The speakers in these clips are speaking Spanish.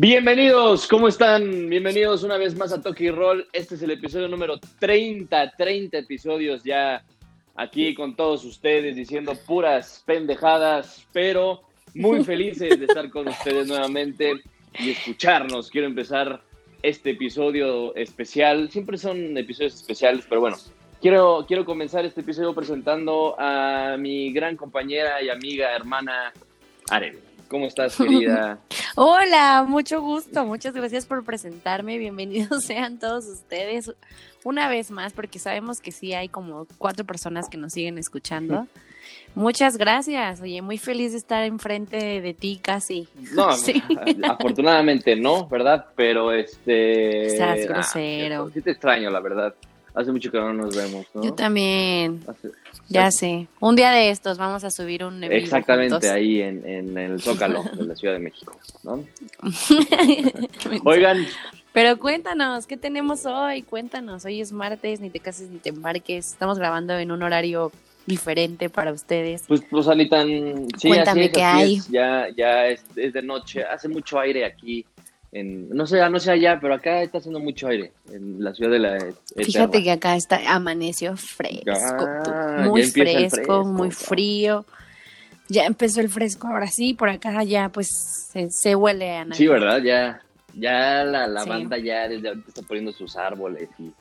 Bienvenidos, ¿cómo están? Bienvenidos una vez más a Toki Roll. Este es el episodio número 30, 30 episodios ya aquí con todos ustedes diciendo puras pendejadas, pero muy felices de estar con ustedes nuevamente y escucharnos. Quiero empezar este episodio especial. Siempre son episodios especiales, pero bueno, quiero, quiero comenzar este episodio presentando a mi gran compañera y amiga, hermana Aren. ¿Cómo estás, querida? Hola, mucho gusto. Muchas gracias por presentarme. Bienvenidos sean todos ustedes una vez más, porque sabemos que sí hay como cuatro personas que nos siguen escuchando. Muchas gracias. Oye, muy feliz de estar enfrente de ti casi. No, sí. afortunadamente no, ¿verdad? Pero este. Estás grosero. sí te extraño, la verdad. Hace mucho que no nos vemos, ¿no? Yo también. ya sé. Un día de estos vamos a subir un evento. Exactamente, ahí en, en, el Zócalo de la Ciudad de México, ¿no? Oigan. Pero cuéntanos, ¿qué tenemos hoy? Cuéntanos. Hoy es martes, ni te cases ni te embarques. Estamos grabando en un horario diferente para ustedes. Pues, pues. Sí, Cuéntame qué hay. Ya, ya es, es de noche. Hace mucho aire aquí no sé, no sé allá, pero acá está haciendo mucho aire en la ciudad de la Fíjate que acá está amaneció fresco, ah, muy fresco, muy frío. Ya empezó el fresco, ahora sí, por acá ya pues se, huele a nada. Sí, ¿verdad? Ya ya la, la banda ya desde ahorita está poniendo sus árboles y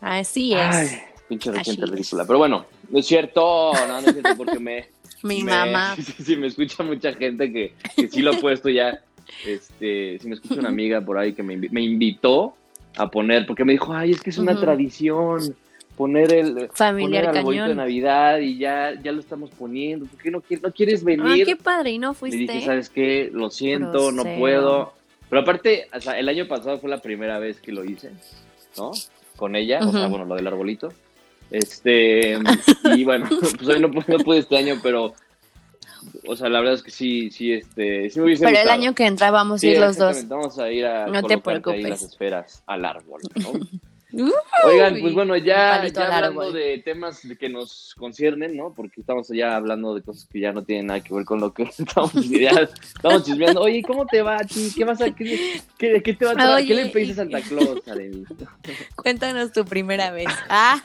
Así es. Ay, pinche reciente ridícula. Pero bueno, no es cierto, no, no es cierto porque me mi mamá. Sí, me escucha mucha gente que, que sí lo ha puesto ya este, si me escucha una amiga por ahí que me, invitó a poner, porque me dijo, ay, es que es una tradición poner el familiar poner de Navidad y ya, ya lo estamos poniendo, ¿por qué no, no quieres venir? Ah, qué padre, y no fuiste. Y dije, ¿sabes qué? Lo siento, no puedo. Pero aparte, o sea, el año pasado fue la primera vez que lo hice, ¿no? Con ella, o sea, bueno, lo del arbolito. Este, y bueno, pues hoy no, no pude este año, pero o sea, la verdad es que sí, sí, este, sí me hubiese Pero el año que entra vamos a ir los dos. Vamos a ir a no te preocupes. las esferas al árbol, ¿no? Oigan, pues bueno, ya, ya hablando de temas que nos conciernen, ¿no? Porque estamos ya hablando de cosas que ya no tienen nada que ver con lo que estamos, ya, estamos chismeando. Oye, ¿cómo te va a ti? ¿Qué vas a qué, qué, qué te va a ¿Qué le pediste a Santa Claus, Cuéntanos tu primera vez. Ah,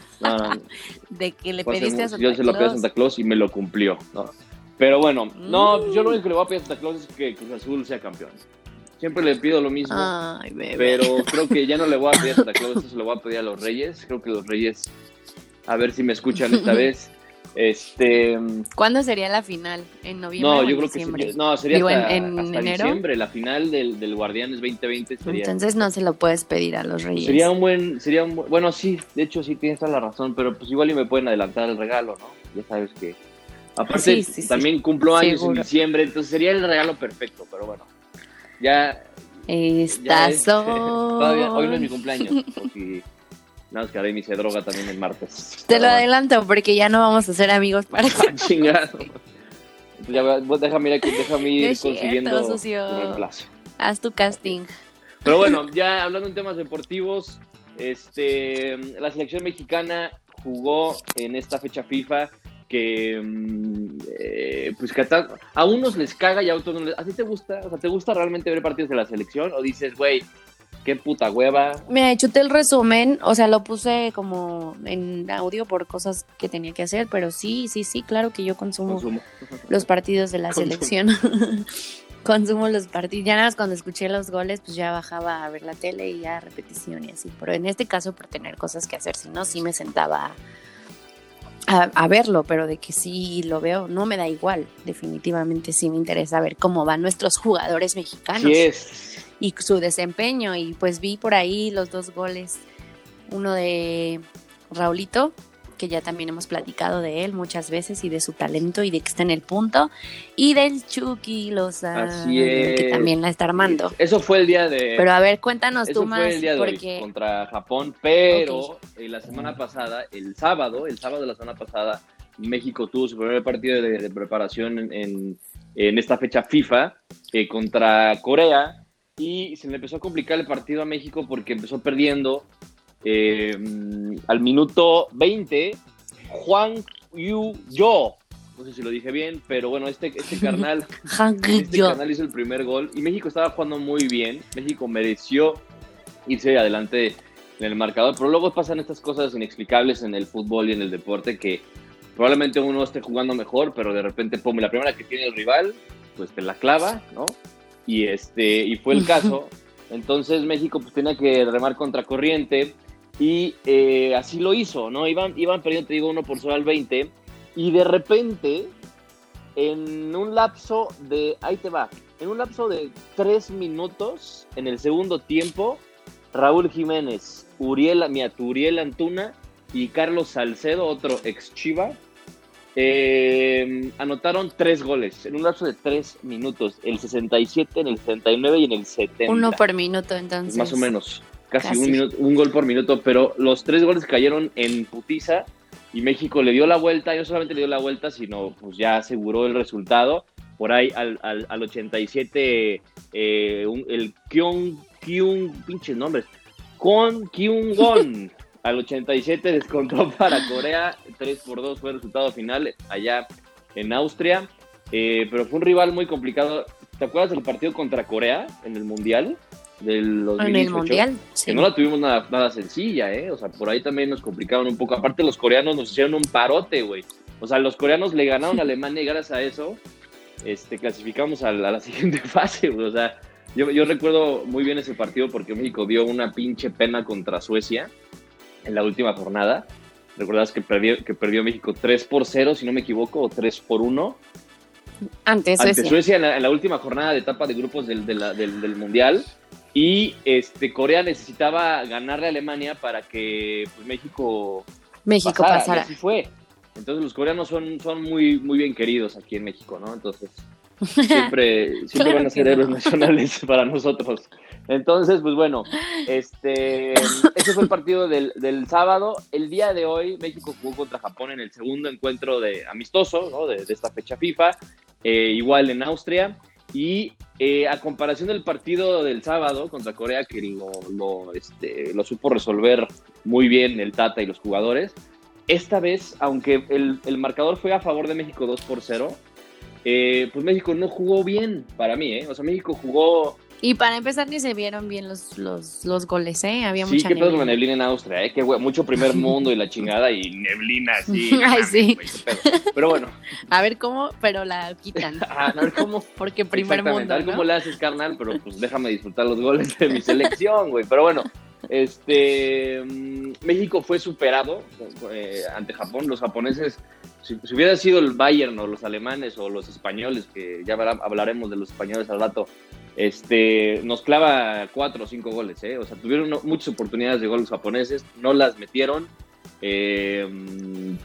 de que le pediste a Santa Claus. Yo se lo pedí a Santa Claus y me lo cumplió, ¿no? Pero bueno, no, yo lo único que le voy a pedir a Santa Claus es que Cruz Azul sea campeón. Siempre le pido lo mismo. Ay, pero creo que ya no le voy a pedir a Santa Claus, eso se lo voy a pedir a los Reyes. Creo que los Reyes, a ver si me escuchan esta vez. Este. ¿Cuándo sería la final? ¿En noviembre? No, yo creo que no, sería hasta, en, diciembre. La final del, del Guardianes 2020 sería. Entonces no se lo puedes pedir a los Reyes. Sería un buen. sería un Bueno, sí, de hecho sí tienes toda la razón, pero pues igual y me pueden adelantar el regalo, ¿no? Ya sabes que Aparte, también cumplo años en diciembre, entonces sería el regalo perfecto, pero bueno. Ya. Estás hoy no es mi cumpleaños, porque nada más que ahora inicié droga también el martes. Te lo adelanto porque ya no vamos a ser amigos para ah, chingado. Ya, déjame ir, déjame ir consiguiendo un reemplazo. Haz tu casting. Pero bueno, ya hablando en temas deportivos, este, la selección mexicana jugó en esta fecha FIFA que mm, eh, pues que a, unos les caga y a otros no les... ¿A ti te gusta? O sea, ¿te gusta realmente ver partidos de la selección? ¿O dices, güey, qué puta hueva? Me ha hecho el resumen, o sea, lo puse como en audio por cosas que tenía que hacer, pero sí, sí, sí, claro que yo consumo, los partidos de la selección. consumo los partidos. Ya nada más cuando escuché los goles, pues ya bajaba a ver la tele y ya repetición y así. Pero en este caso, por tener cosas que hacer, si no, sí me sentaba a, verlo, pero de que sí lo veo, no me da igual. Definitivamente sí me interesa ver cómo van nuestros jugadores mexicanos y su desempeño. Y pues vi por ahí los dos goles, uno de Raulito que ya también hemos platicado de él muchas veces y de su talento y de que está en el punto, y del Chucky Lozano, que también la está armando. Eso fue el día de... Pero a ver, cuéntanos tú más. Fue el día de hoy contra Japón, pero eh, la semana pasada, el sábado, el sábado de la semana pasada, México tuvo su primer partido de, preparación en, en, esta fecha FIFA eh, contra Corea y se le empezó a complicar el partido a México porque empezó perdiendo eh, al minuto 20, Juan Yu Yo, no sé si lo dije bien, pero bueno, este, este carnal, este carnal hizo el primer gol y México estaba jugando muy bien. México mereció irse adelante en el marcador, pero luego pasan estas cosas inexplicables en el fútbol y en el deporte que probablemente uno esté jugando mejor, pero de repente, pum, la primera que tiene el rival, pues te la clava, ¿no? Y, este, y fue el caso. Entonces México pues tenía que remar contra corriente y eh, así lo hizo, ¿no? Iban, iban perdiendo, te digo, uno por solo al 20 y de repente, en un lapso de, ahí te va, en un lapso de tres minutos en el segundo tiempo, Raúl Jiménez, Uriel, Uriel Antuna y Carlos Salcedo, otro ex Chiva, eh, anotaron tres goles en un lapso de tres minutos, el 67, en el 69 y en el 70. Uno por minuto entonces. Más o menos, casi, Un, minuto, un gol por minuto, pero los tres goles cayeron en putiza y México le dio la vuelta, y no solamente le dio la vuelta, sino pues ya aseguró el resultado. Por ahí al, al, 87, eh, el Kyung, Kyung, pinches nombres, con Kyung Gon. al 87 descontó para Corea, 3 por 2 fue el resultado final allá en Austria, eh, pero fue un rival muy complicado. ¿Te acuerdas del partido contra Corea en el Mundial? Del 2018, en el Mundial, que no la tuvimos nada, nada sencilla, ¿eh? O sea, por ahí también nos complicaron un poco. Aparte, los coreanos nos hicieron un parote, güey. O sea, los coreanos le ganaron a Alemania y gracias a eso este, clasificamos a la, siguiente fase, güey. O sea, yo, yo, recuerdo muy bien ese partido porque México dio una pinche pena contra Suecia en la última jornada. ¿Recuerdas que perdió, que perdió México 3 por 0, si no me equivoco, o 3 por 1? Ante Suecia. Ante Suecia en la, última jornada de etapa de grupos del, del, del Mundial. Y este, Corea necesitaba ganarle a Alemania para que pues, México, México pasara. Y así fue. Entonces los coreanos son, son muy, muy bien queridos aquí en México, ¿no? Entonces siempre, siempre van a ser héroes nacionales para nosotros. Entonces, pues bueno, este, ese fue el partido del, del, sábado. El día de hoy México jugó contra Japón en el segundo encuentro de amistoso ¿no? de, de esta fecha FIFA, eh, igual en Austria. Y eh, a comparación del partido del sábado contra Corea, que lo, este, lo, supo resolver muy bien el Tata y los jugadores, esta vez, aunque el, el marcador fue a favor de México 2 por 0, eh, pues México no jugó bien para mí, ¿eh? O sea, México jugó y para empezar ni se vieron bien los, los, los goles, ¿eh? Había sí, mucha qué pedo con la neblina en Austria, ¿eh? Que mucho primer mundo y la chingada y neblina así. Ay, sí. pero bueno. A ver cómo, pero la quitan. a ver cómo. Porque primer mundo, A ver cómo le haces, carnal, pero pues déjame disfrutar los goles de mi selección, güey. Pero bueno, este... Mm, México fue superado eh, ante Japón. Los japoneses si, hubiera sido el Bayern o los alemanes o los españoles, que ya hablaremos de los españoles al rato, este, nos clava cuatro o cinco goles, ¿eh? O sea, tuvieron muchas oportunidades de goles japoneses, no las metieron eh,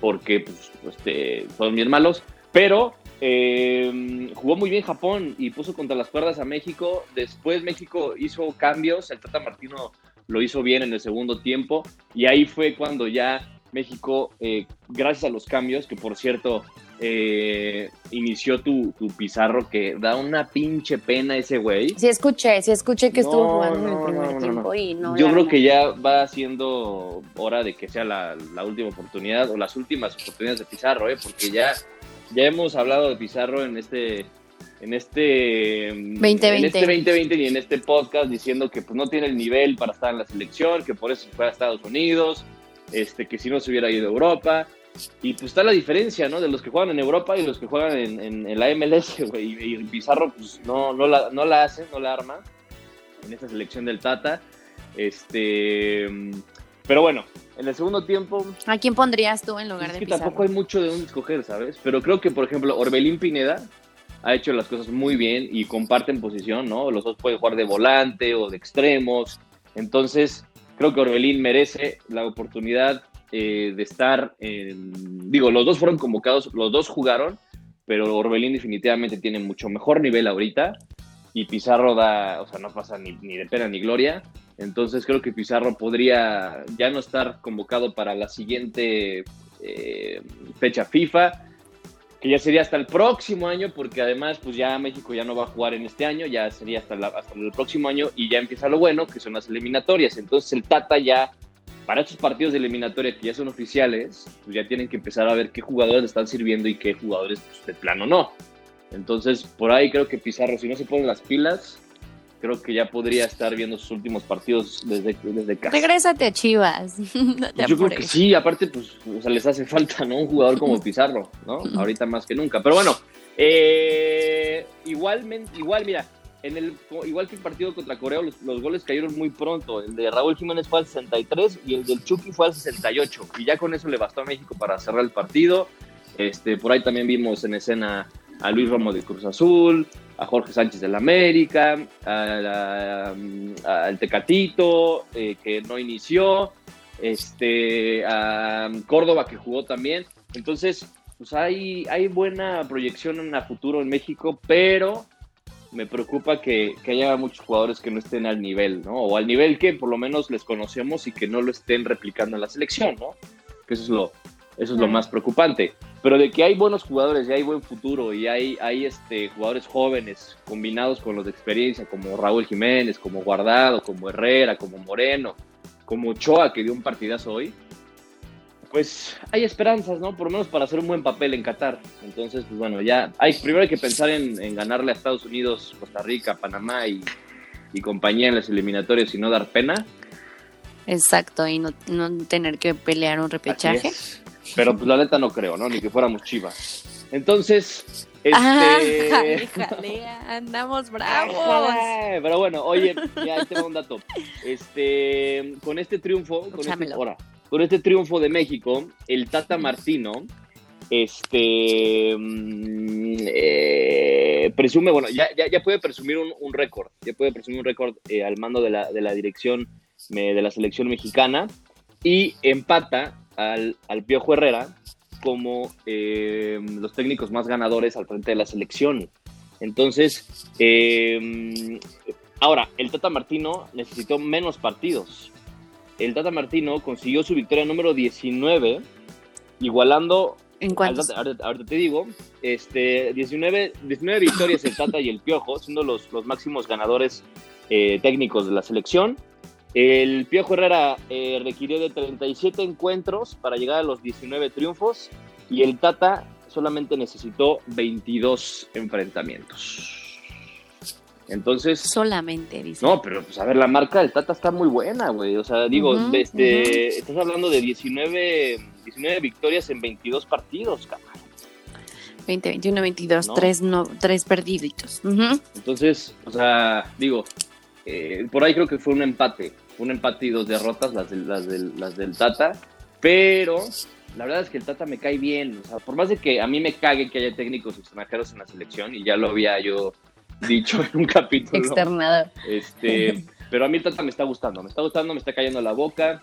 porque pues, este, fueron bien malos, pero eh, jugó muy bien Japón y puso contra las cuerdas a México. Después México hizo cambios, el Tata Martino lo hizo bien en el segundo tiempo y ahí fue cuando ya México, gracias a los cambios, que por cierto, eh, inició tu, Pizarro, que da una pinche pena ese güey. Sí escuché, sí escuché que estuvo jugando en el primer tiempo y no. Yo creo que ya va siendo hora de que sea la, última oportunidad o las últimas oportunidades de Pizarro, ¿eh? porque ya, ya hemos hablado de Pizarro en este en este 2020. en este 2020 y en este podcast diciendo que pues no tiene el nivel para estar en la selección, que por eso fue a Estados Unidos, este que si no se hubiera ido a Europa, y pues está la diferencia, ¿no? De los que juegan en Europa y los que juegan en, la MLS, güey. Y, Pizarro, pues no, no, la, no la hace, no la arma en esta selección del Tata. Este. Pero bueno, en el segundo tiempo. ¿A quién pondrías tú en lugar es de que Pizarro? tampoco hay mucho de dónde escoger, ¿sabes? Pero creo que, por ejemplo, Orbelín Pineda ha hecho las cosas muy bien y comparten posición, ¿no? Los dos pueden jugar de volante o de extremos. Entonces, creo que Orbelín merece la oportunidad eh, de estar, en, digo, los dos fueron convocados, los dos jugaron, pero Orbelín definitivamente tiene mucho mejor nivel ahorita y Pizarro da, o sea, no pasa ni, de pena ni gloria. Entonces creo que Pizarro podría ya no estar convocado para la siguiente eh, fecha FIFA, que ya sería hasta el próximo año, porque además pues ya México ya no va a jugar en este año, ya sería hasta, hasta el próximo año y ya empieza lo bueno, que son las eliminatorias. Entonces el Tata ya para estos partidos de eliminatoria que ya son oficiales, pues ya tienen que empezar a ver qué jugadores están sirviendo y qué jugadores pues, de plano no. Entonces, por ahí creo que Pizarro, si no se ponen las pilas, creo que ya podría estar viendo sus últimos partidos desde, desde casa. Regrésate a Chivas. Yo creo que sí, aparte, pues, o sea, les hace falta, ¿no? Un jugador como Pizarro, ¿no? Ahorita más que nunca. Pero bueno, eh, igualmente, igual, mira, en el, igual que el partido contra Corea, los, los, goles cayeron muy pronto. El de Raúl Jiménez fue al 63 y el del Chucky fue al 68. Y ya con eso le bastó a México para cerrar el partido. Este, por ahí también vimos en escena a Luis Romo de Cruz Azul, a Jorge Sánchez del América, al Tecatito, eh, que no inició, este, a Córdoba, que jugó también. Entonces, pues hay, hay buena proyección en el futuro en México, pero me preocupa que, que, haya muchos jugadores que no estén al nivel, ¿no? O al nivel que por lo menos les conocemos y que no lo estén replicando en la selección, ¿no? Que eso es lo, eso es lo más preocupante. Pero de que hay buenos jugadores y hay buen futuro y hay, hay este, jugadores jóvenes combinados con los de experiencia, como Raúl Jiménez, como Guardado, como Herrera, como Moreno, como Ochoa, que dio un partidazo hoy, pues hay esperanzas, ¿no? Por lo menos para hacer un buen papel en Qatar. Entonces, pues bueno, ya hay, primero hay que pensar en, ganarle a Estados Unidos, Costa Rica, Panamá y, y compañía en las eliminatorias y no dar pena. Exacto, y no, no tener que pelear un repechaje. Pero pues la neta no creo, ¿no? Ni que fuéramos chivas. Entonces, este... Ah, andamos bravos. Pero bueno, oye, ya tengo un dato. Este, con este triunfo, con este, con este triunfo de México, el Tata Martino, este, mm, eh, presume, bueno, ya, ya, puede presumir un, récord, ya puede presumir un récord eh, al mando de la, de la dirección de la selección mexicana y empata al, al Piojo Herrera como eh, los técnicos más ganadores al frente de la selección. Entonces, eh, ahora, el Tata Martino necesitó menos partidos. El Tata Martino consiguió su victoria número 19, igualando... ¿En cuántos? Ahorita, te digo, este, 19, 19 victorias el Tata y el Piojo, siendo los, los máximos ganadores eh, técnicos de la selección. El Piojo Herrera eh, requirió de 37 encuentros para llegar a los 19 triunfos y el Tata solamente necesitó 22 enfrentamientos. Entonces. Solamente, dice. No, pero pues a ver, la marca del Tata está muy buena, güey. O sea, digo, este, estás hablando de 19, 19 victorias en 22 partidos, cabrón. 20, 21, 22, 3, no, 3 perdiditos. Entonces, o sea, digo, eh, por ahí creo que fue un empate un empate y dos derrotas, las del, las del, las del Tata, pero la verdad es que el Tata me cae bien, o sea, por más de que a mí me cague que haya técnicos extranjeros en la selección, y ya lo había yo dicho en un capítulo. Externado. Este, pero a mí el Tata me está gustando, me está gustando, me está cayendo la boca,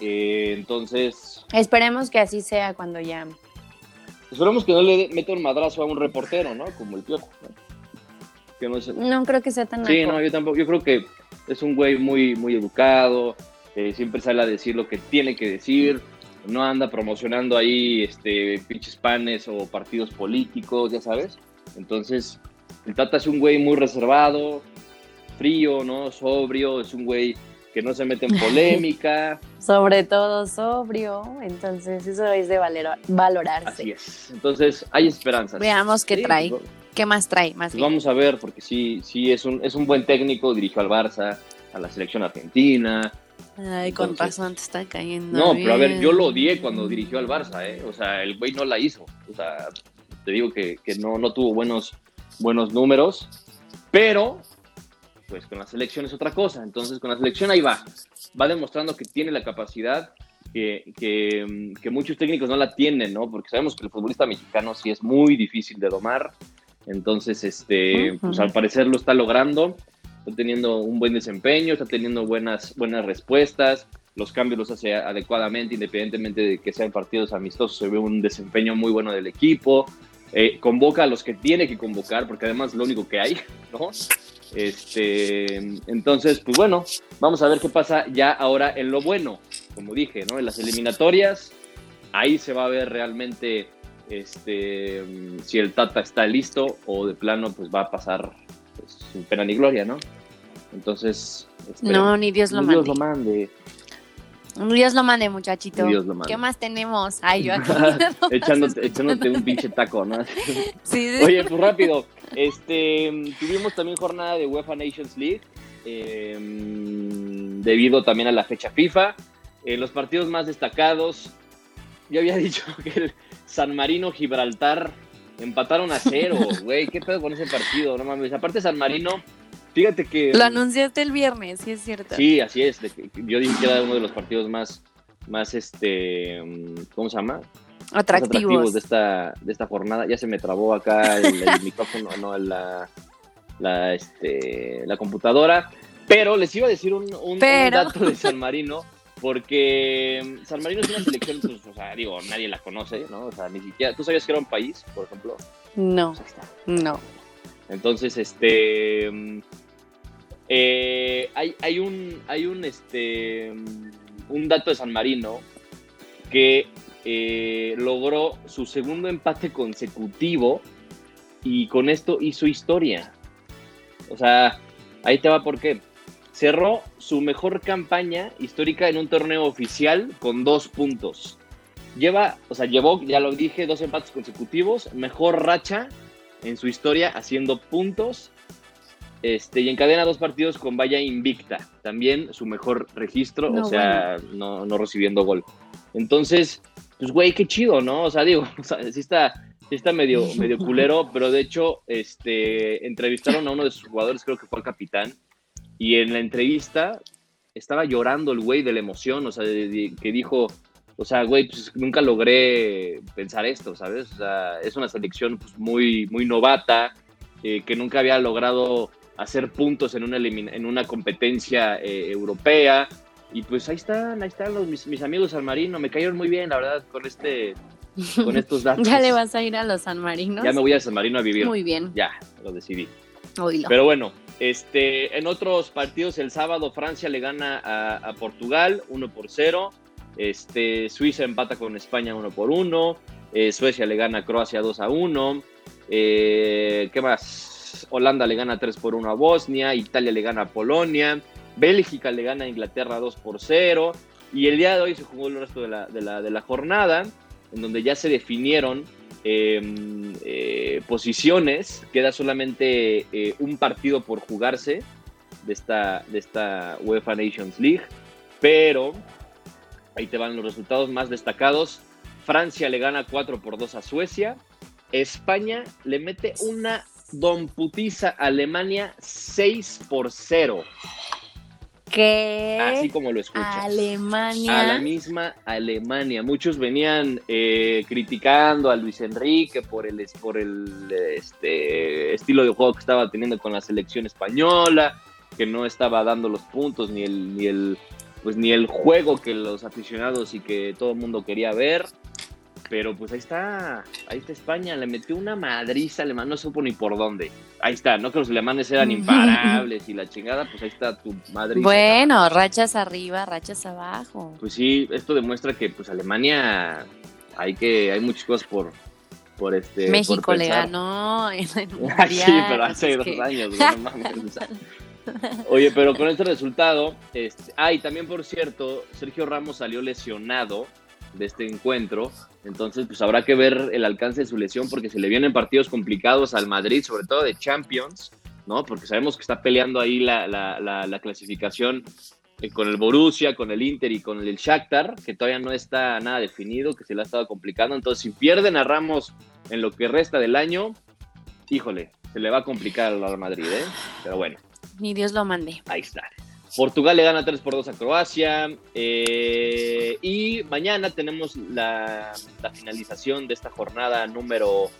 eh, entonces... Esperemos que así sea cuando ya... Esperemos que no le meta un madrazo a un reportero, ¿no? Como el Piojo. no, creo que sea tan... Sí, no, yo tampoco, yo creo que es un güey muy, muy educado, eh, siempre sale a decir lo que tiene que decir, no anda promocionando ahí este, pinches panes o partidos políticos, ya sabes. Entonces, el Tata es un güey muy reservado, frío, ¿no? Sobrio, es un güey que no se mete en polémica. Sobre todo sobrio, entonces eso es de valorarse. Así es, entonces hay esperanzas. Veamos qué trae. ¿Qué más trae? Más pues vamos a ver, porque sí, sí es un, es un buen técnico, dirigió al Barça, a la selección argentina. Ay, con razón te está cayendo. No, pero a ver, yo lo odié cuando dirigió al Barça, ¿eh? O sea, el güey no la hizo. O sea, te digo que, no, no tuvo buenos, buenos números, pero pues con la selección es otra cosa. Entonces, con la selección ahí va. Va demostrando que tiene la capacidad que, que, que, muchos técnicos no la tienen, ¿no? Porque sabemos que el futbolista mexicano sí es muy difícil de domar. Entonces, este, pues al parecer lo está logrando, está teniendo un buen desempeño, está teniendo buenas, buenas respuestas, los cambios los hace adecuadamente, independientemente de que sean partidos amistosos, se ve un desempeño muy bueno del equipo, eh, convoca a los que tiene que convocar, porque además es lo único que hay, ¿no? Este, entonces, pues bueno, vamos a ver qué pasa ya ahora en lo bueno, como dije, ¿no? En las eliminatorias, ahí se va a ver realmente este, si el Tata está listo o de plano pues va a pasar pues, sin pena ni gloria, ¿no? Entonces... no, ni Dios lo mande. Dios lo mande. Dios lo mande, muchachito. Dios lo mande. ¿Qué más tenemos? Ay, yo aquí. echándote, un pinche taco, ¿no? sí, Oye, pues rápido. Este, tuvimos también jornada de UEFA Nations League. Em, debido también a la fecha FIFA. Eh, los partidos más destacados. Yo había dicho que el San Marino Gibraltar empataron a cero, güey. ¿Qué pedo con ese partido? No mames. Aparte, San Marino Fíjate que. Lo anunciaste el viernes, sí es cierto. Sí, así es. Yo dije que era uno de los partidos más, más este, ¿cómo se llama? Atractivos. de esta, de esta jornada. Ya se me trabó acá el, micrófono, no, la, la, este, la computadora. Pero les iba a decir un, un, dato de San Marino, porque San Marino es una selección, pues, o sea, digo, nadie la conoce, ¿no? O sea, ni siquiera. ¿Tú sabías que era un país, por ejemplo? No. Pues no. Entonces, este eh, hay, hay, un, hay un, este, un dato de San Marino que eh, logró su segundo empate consecutivo y con esto hizo historia. O sea, ahí te va por qué. Cerró su mejor campaña histórica en un torneo oficial con dos puntos. Lleva, o sea, llevó, ya lo dije, dos empates consecutivos, mejor racha en su historia haciendo puntos este, y encadena dos partidos con valla invicta. También su mejor registro, o sea, no, recibiendo gol. Entonces, pues, güey, qué chido, ¿no? O sea, digo, sí está, está medio, medio culero, pero de hecho, este, entrevistaron a uno de sus jugadores, creo que fue el capitán, y en la entrevista estaba llorando el güey de la emoción, o sea, que dijo, o sea, güey, pues nunca logré pensar esto, ¿sabes? O sea, es una selección pues, muy, muy novata, eh, que nunca había logrado hacer puntos en una, en una competencia eh, europea. Y pues ahí están, ahí están los, mis, amigos San Marino. Me cayeron muy bien, la verdad, con este con estos datos. ¿Ya le vas a ir a los San Marinos? Ya me voy a San Marino a vivir. Muy bien. Ya, lo decidí. Pero bueno, este, en otros partidos el sábado Francia le gana a, Portugal 1 por 0. Este, Suiza empata con España 1 por 1. Eh, Suecia le gana a Croacia 2 a 1. Eh, ¿Qué más? Holanda le gana 3 por 1 a Bosnia, Italia le gana a Polonia, Bélgica le gana a Inglaterra 2 por 0. Y el día de hoy se jugó el resto de la, jornada, en donde ya se definieron em, eh, posiciones. Queda solamente eh, un partido por jugarse de esta, de esta UEFA Nations League. Pero ahí te van los resultados más destacados. Francia le gana 4 por 2 a Suecia. España le mete una Don Putiza Alemania 6 por 0. ¿Qué? Así como lo escuchas. Alemania. A la misma Alemania. Muchos venían eh, criticando a Luis Enrique por el, por el este, estilo de juego que estaba teniendo con la selección española, que no estaba dando los puntos ni el, ni el, pues, ni el juego que los aficionados y que todo el mundo quería ver. Pero pues ahí está, ahí está España, le metió una madriza alemán, no supo ni por dónde. Ahí está, no que los alemanes eran imparables y la chingada, pues ahí está tu madriza. Bueno, rachas arriba, rachas abajo. Pues sí, esto demuestra que pues Alemania hay que, hay muchas cosas por, por este. México le ganó en sí, pero hace dos años, no mames. Oye, pero con este resultado, este, ah, y también por cierto, Sergio Ramos salió lesionado de este encuentro. Entonces, pues habrá que ver el alcance de su lesión porque se le vienen partidos complicados al Madrid, sobre todo de Champions, ¿no? Porque sabemos que está peleando ahí la, la, clasificación eh, con el Borussia, con el Inter y con el Shakhtar, que todavía no está nada definido, que se le ha estado complicando. Entonces, si pierden a Ramos en lo que resta del año, híjole, se le va a complicar al Madrid, ¿eh? Pero bueno. Ni Dios lo mande. Ahí está. Portugal le gana 3 por 2 a Croacia. Eh, y mañana tenemos la, finalización de esta jornada número.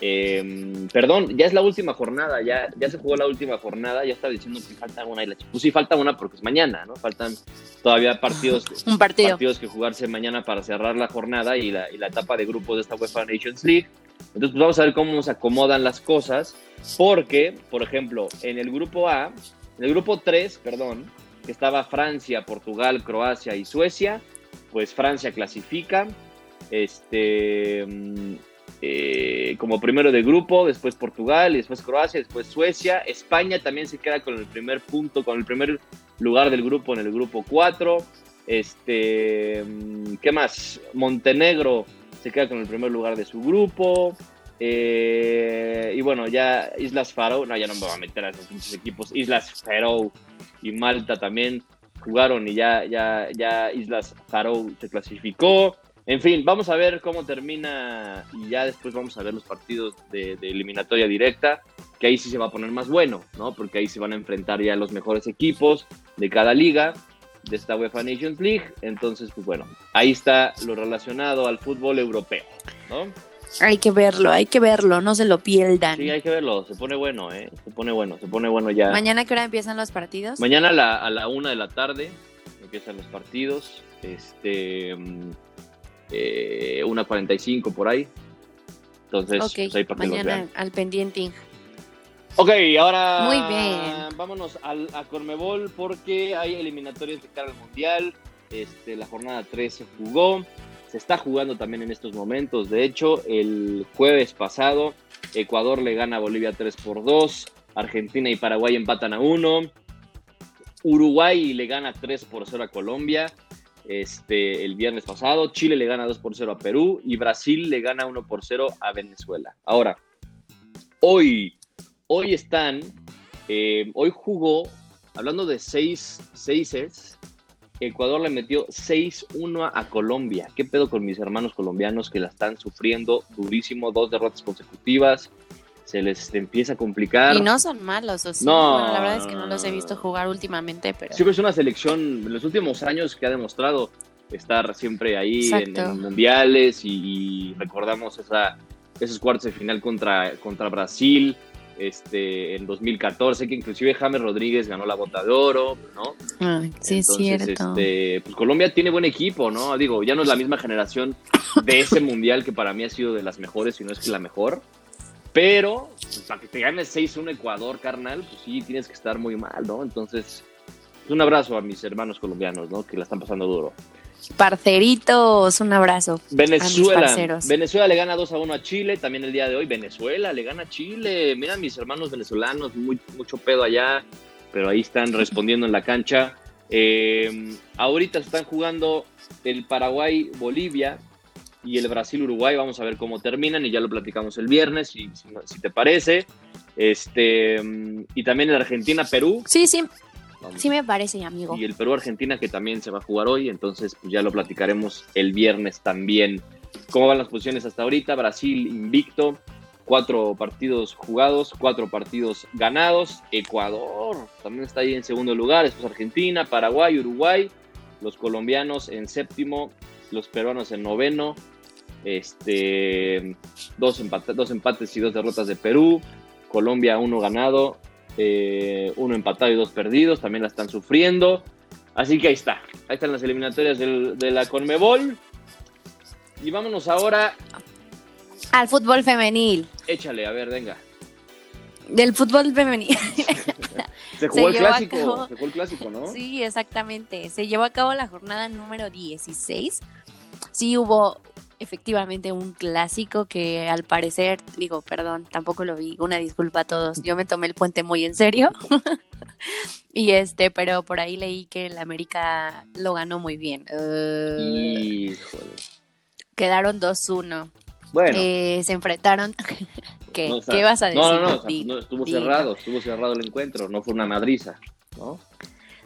Eh, perdón, ya es la última jornada, ya, ya se jugó la última jornada, ya estaba diciendo que falta una. Y la, pues sí, falta una porque es mañana, ¿no? Faltan todavía partidos, Un partido. partidos que jugarse mañana para cerrar la jornada y la, y la etapa de grupos de esta UEFA Nations League. Entonces, pues vamos a ver cómo se acomodan las cosas, porque, por ejemplo, en el grupo A en el grupo 3, perdón, que estaba Francia, Portugal, Croacia y Suecia, pues Francia clasifica este, mm, eh, como primero de grupo, después Portugal y después Croacia, después Suecia. España también se queda con el primer punto, con el primer lugar del grupo en el grupo 4. Este, mm, ¿qué más? Montenegro se queda con el primer lugar de su grupo. Eh, y bueno, ya Islas Faroe, no, ya no me voy a meter a esos equipos. Islas Faroe y Malta también jugaron y ya, ya, ya Islas Faroe se clasificó. En fin, vamos a ver cómo termina y ya después vamos a ver los partidos de, eliminatoria directa, que ahí sí se va a poner más bueno, ¿no? Porque ahí se van a enfrentar ya los mejores equipos de cada liga de esta UEFA Nations League. Entonces, pues bueno, ahí está lo relacionado al fútbol europeo, ¿no? Hay que verlo, hay que verlo, no se lo pierdan. Sí, hay que verlo, se pone bueno, ¿eh? Se pone bueno, se pone bueno ya. ¿Mañana qué hora empiezan los partidos? Mañana a la, a la una de la tarde empiezan los partidos. Este. Eh, una 45 por ahí. Entonces, pues ahí para mañana al pendiente. Ok, ahora Muy bien. vámonos al, a Cormebol porque hay eliminatorias de cara al Mundial. Este, la jornada 3 se jugó, se está jugando también en estos momentos. De hecho, el jueves pasado, Ecuador le gana a Bolivia 3 por 2, Argentina y Paraguay empatan a 1, Uruguay le gana 3 por 0 a Colombia, este, el viernes pasado. Chile le gana 2 por 0 a Perú y Brasil le gana 1 por 0 a Venezuela. Ahora, hoy, hoy están, eh, hoy jugó, hablando de 6 sets, Ecuador le metió 6-1 a Colombia. ¿Qué pedo con mis hermanos colombianos que la están sufriendo durísimo? Dos derrotas consecutivas se les empieza a complicar. Y no son malos, o sí. No, la verdad es que no los he visto jugar últimamente, pero... Siempre es una selección en los últimos años que ha demostrado estar siempre ahí en, mundiales y, recordamos esa, esos cuartos de final contra, contra Brasil este, en 2014, que inclusive James Rodríguez ganó la bota de oro, ¿no? sí, es cierto. Este, pues Colombia tiene buen equipo, ¿no? Digo, ya no es la misma generación de ese mundial que para mí ha sido de las mejores, si no es que la mejor, pero pues, para que te ganes 6-1 Ecuador, carnal, pues sí, tienes que estar muy mal, ¿no? Entonces, pues, un abrazo a mis hermanos colombianos, ¿no? Que la están pasando duro. Parceritos, un abrazo. Venezuela. Venezuela le gana 2 a 1 a Chile, también el día de hoy. Venezuela le gana a Chile. Mira mis hermanos venezolanos, muy, mucho pedo allá, pero ahí están respondiendo en la cancha. Eh, ahorita están jugando el Paraguay-Bolivia y el Brasil-Uruguay. Vamos a ver cómo terminan y ya lo platicamos el viernes, si, si, te parece. Este, y también el Argentina-Perú. Sí, sí. Sí me parece, amigo. Y el Perú-Argentina que también se va a jugar hoy, entonces pues ya lo platicaremos el viernes también. ¿Cómo van las posiciones hasta ahorita? Brasil invicto, cuatro partidos jugados, cuatro partidos ganados. Ecuador también está ahí en segundo lugar, después Argentina, Paraguay, Uruguay, los colombianos en séptimo, los peruanos en noveno, este, dos, dos empates y dos derrotas de Perú, Colombia uno ganado, eh, uno empatado y dos perdidos, también la están sufriendo. Así que ahí está, ahí están las eliminatorias de la Conmebol. Y vámonos ahora al fútbol femenil. Échale, a ver, venga. Del fútbol femenil. se jugó el clásico, se jugó el clásico, ¿no? Sí, exactamente. Se llevó a cabo la jornada número 16 sí hubo efectivamente un clásico que al parecer, digo, perdón, tampoco lo vi, una disculpa a todos, yo me tomé el puente muy en serio. y este, pero por ahí leí que el América lo ganó muy bien. Quedaron 2-1. Bueno. Eh, se enfrentaron. ¿Qué, ¿Qué vas a decir? No, no, no, estuvo cerrado, estuvo cerrado el encuentro, no fue una madriza, ¿no?